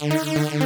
de la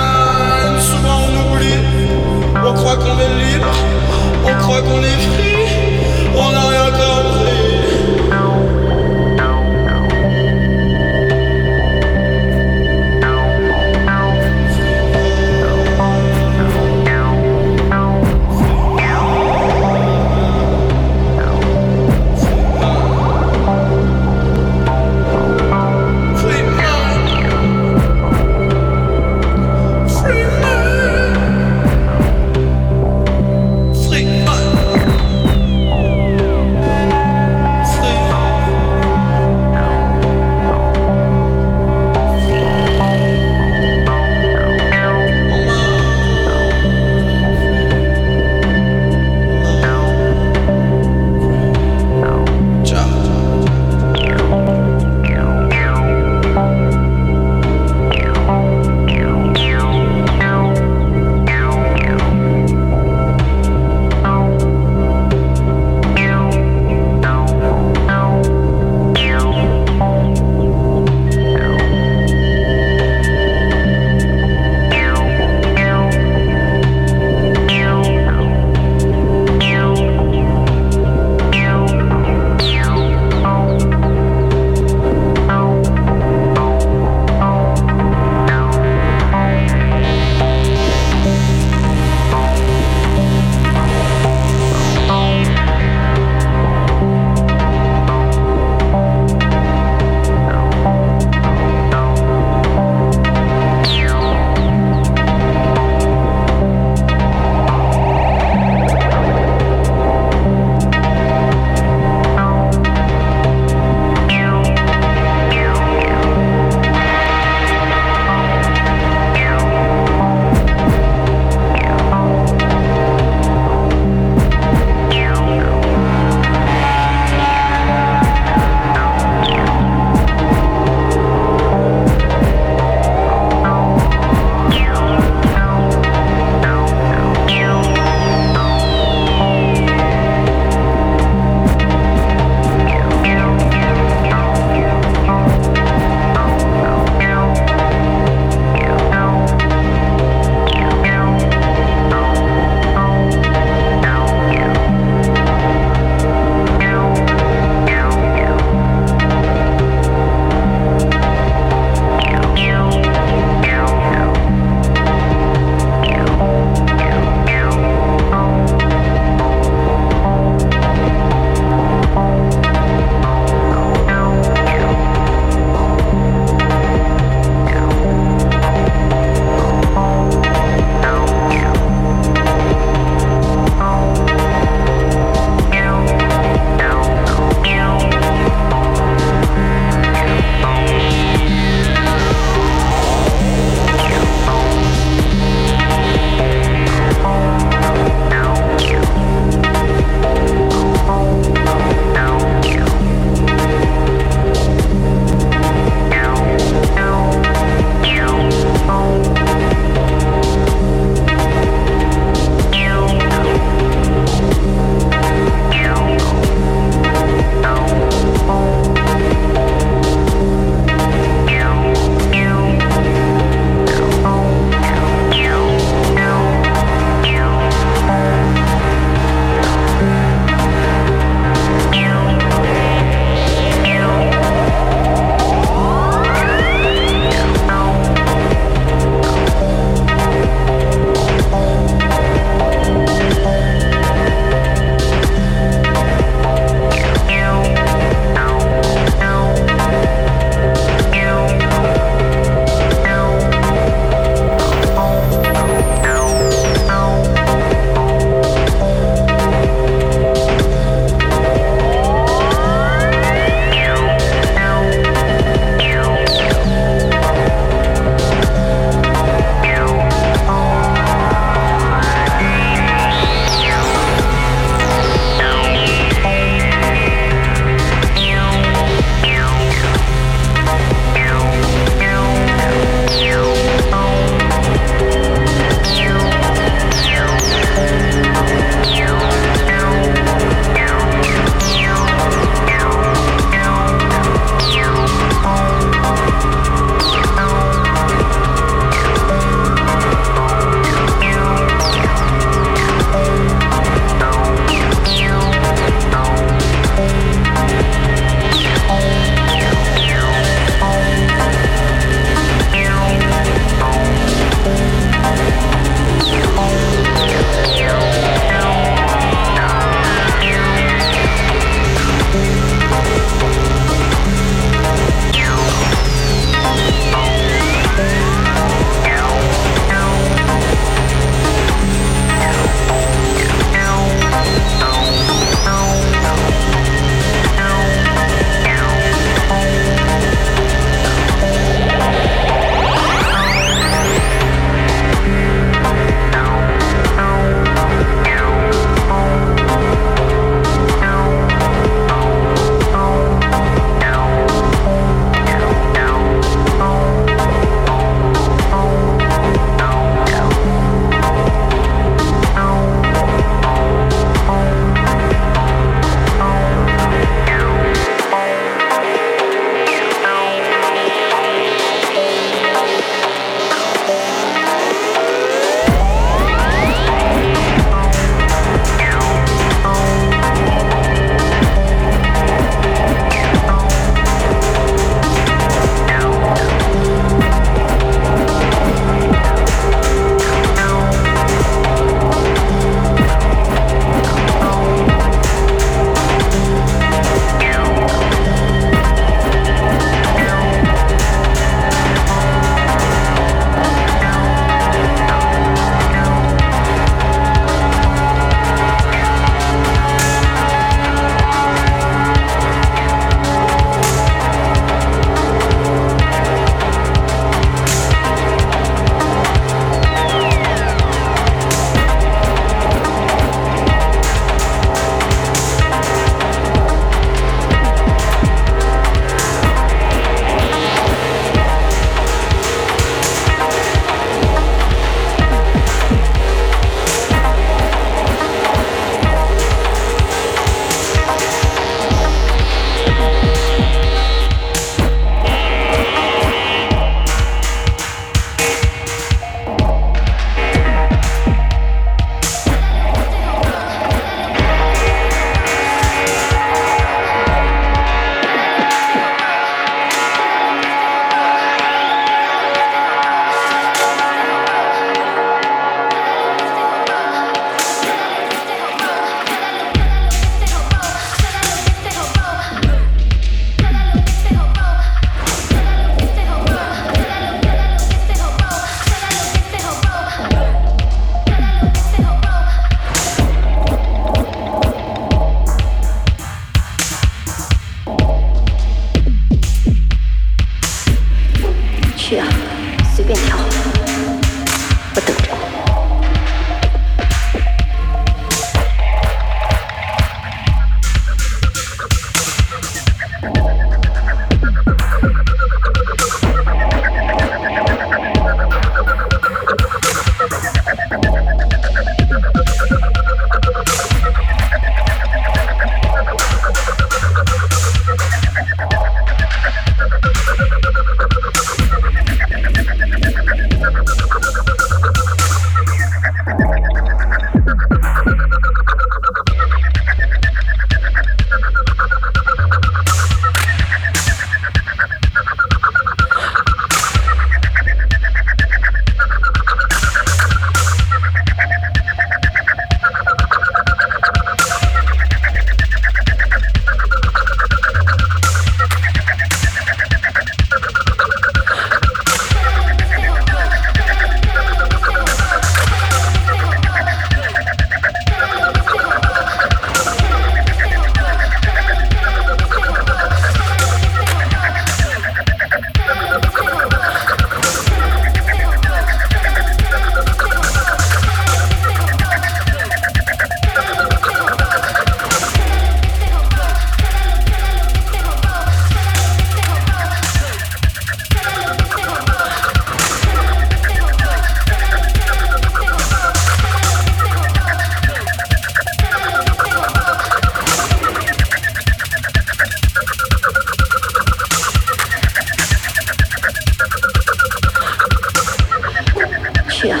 对啊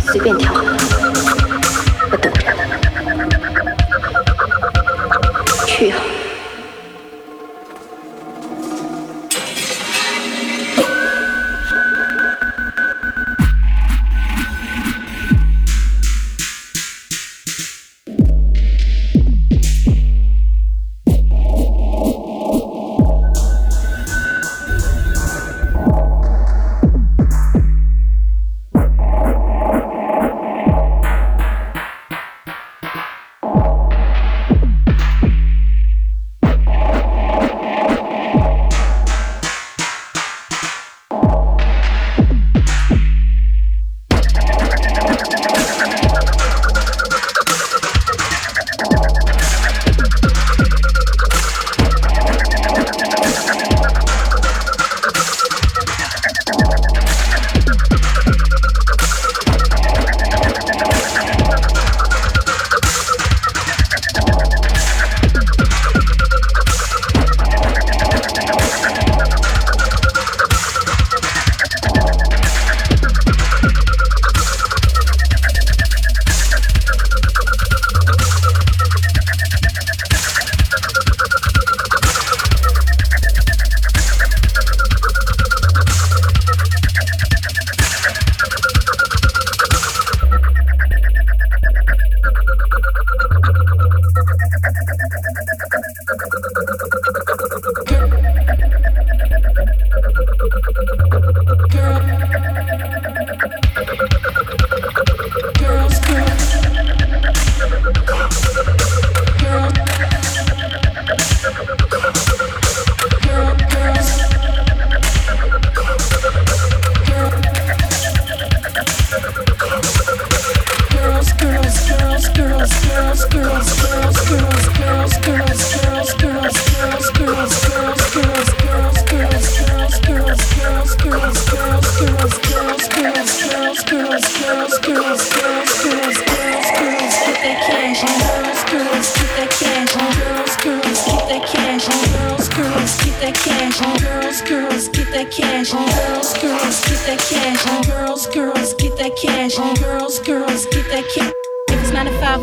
随便挑。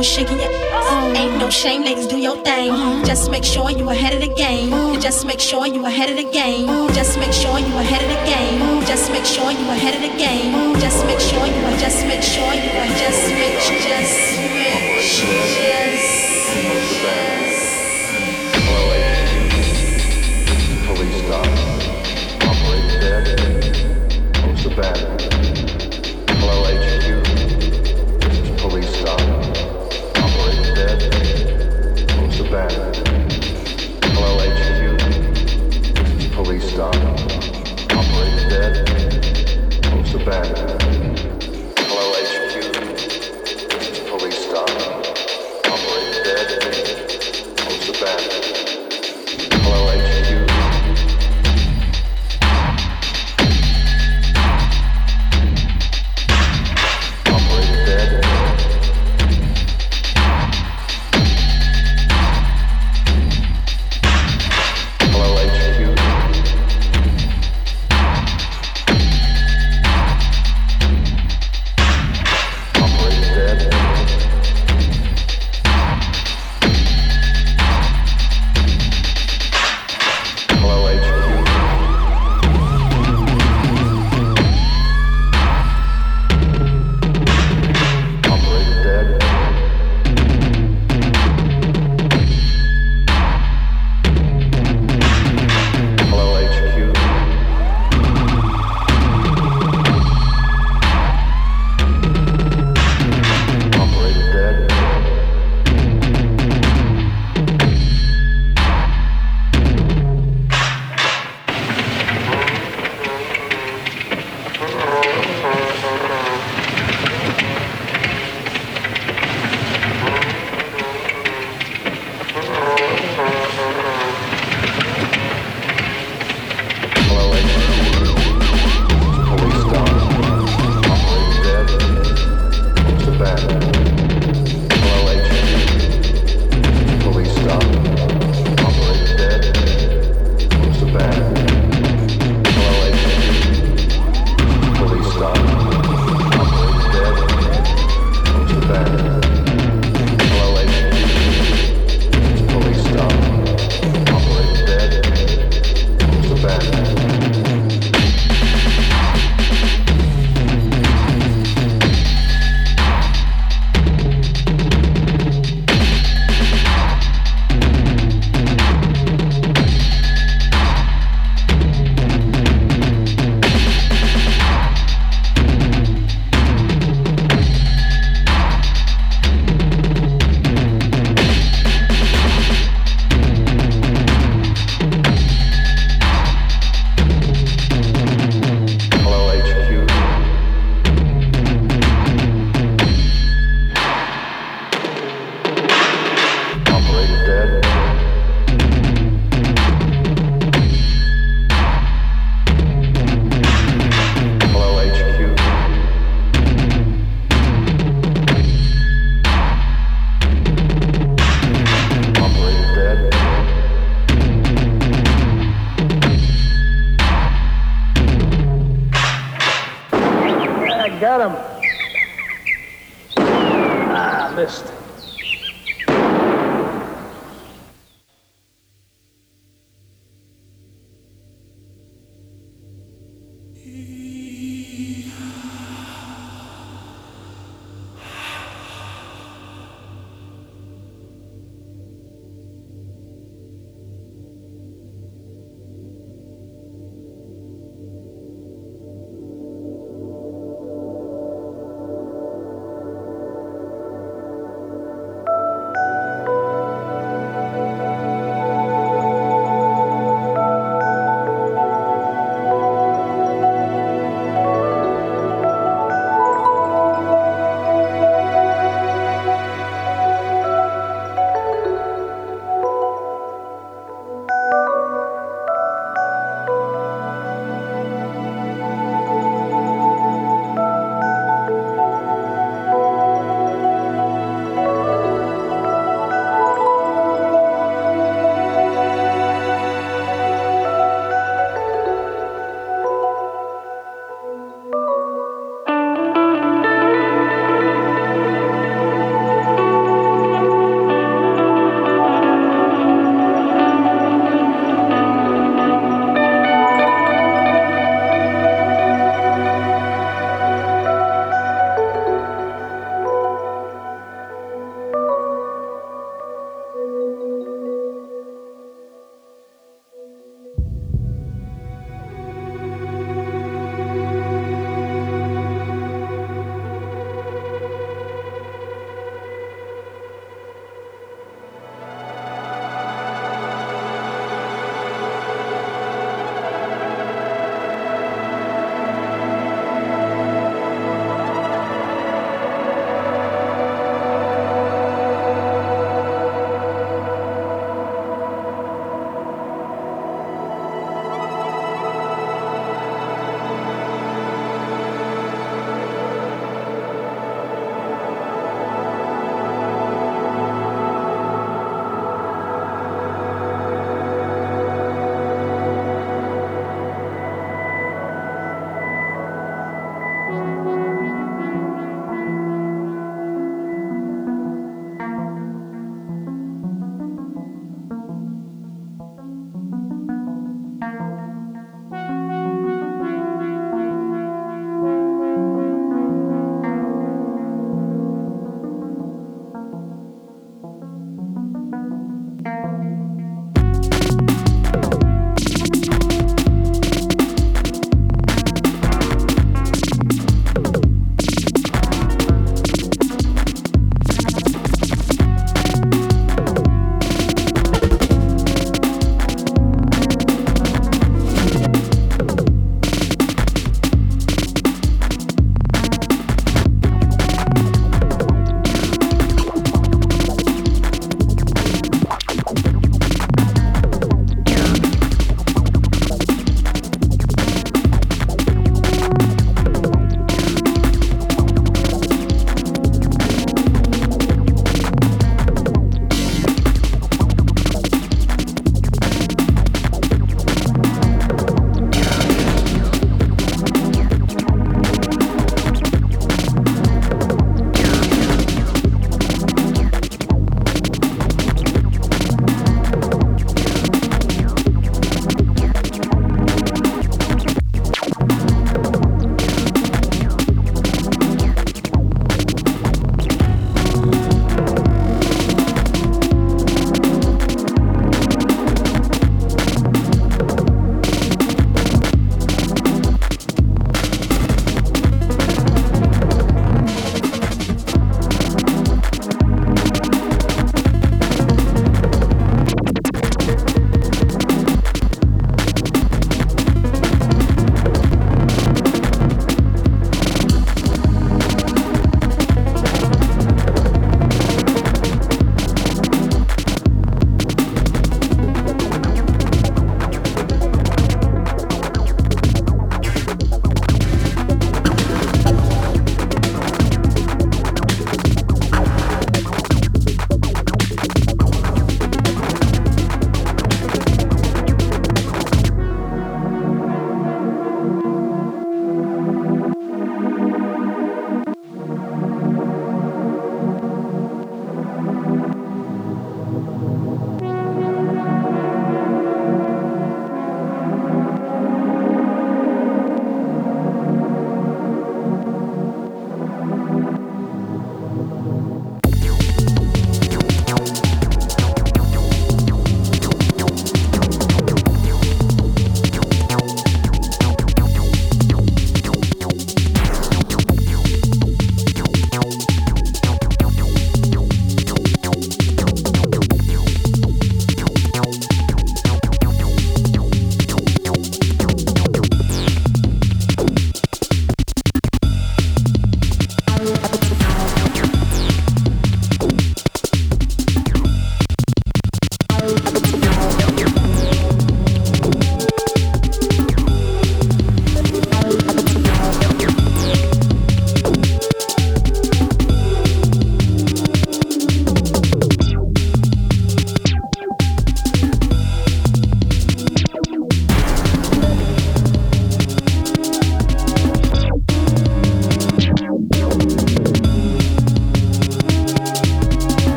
on shaking ain't no shame, ladies, do your thing. Just make sure you ahead of the game. Just make sure you ahead of the game. Just make sure you ahead of the game. Just make sure you ahead of the game. Just make sure you are. Just make sure you are. Just make. Just make. Just. bad.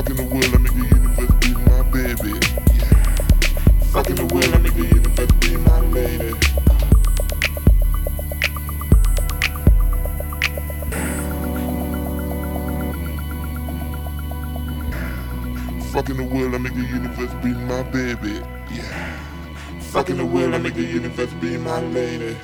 Fucking the world, I'm the universe be my baby. Yeah. Fucking the world, I'm the universe be my lady. Fucking the world, I make the universe be my baby. Yeah. Fucking the world, I make the universe be my lady.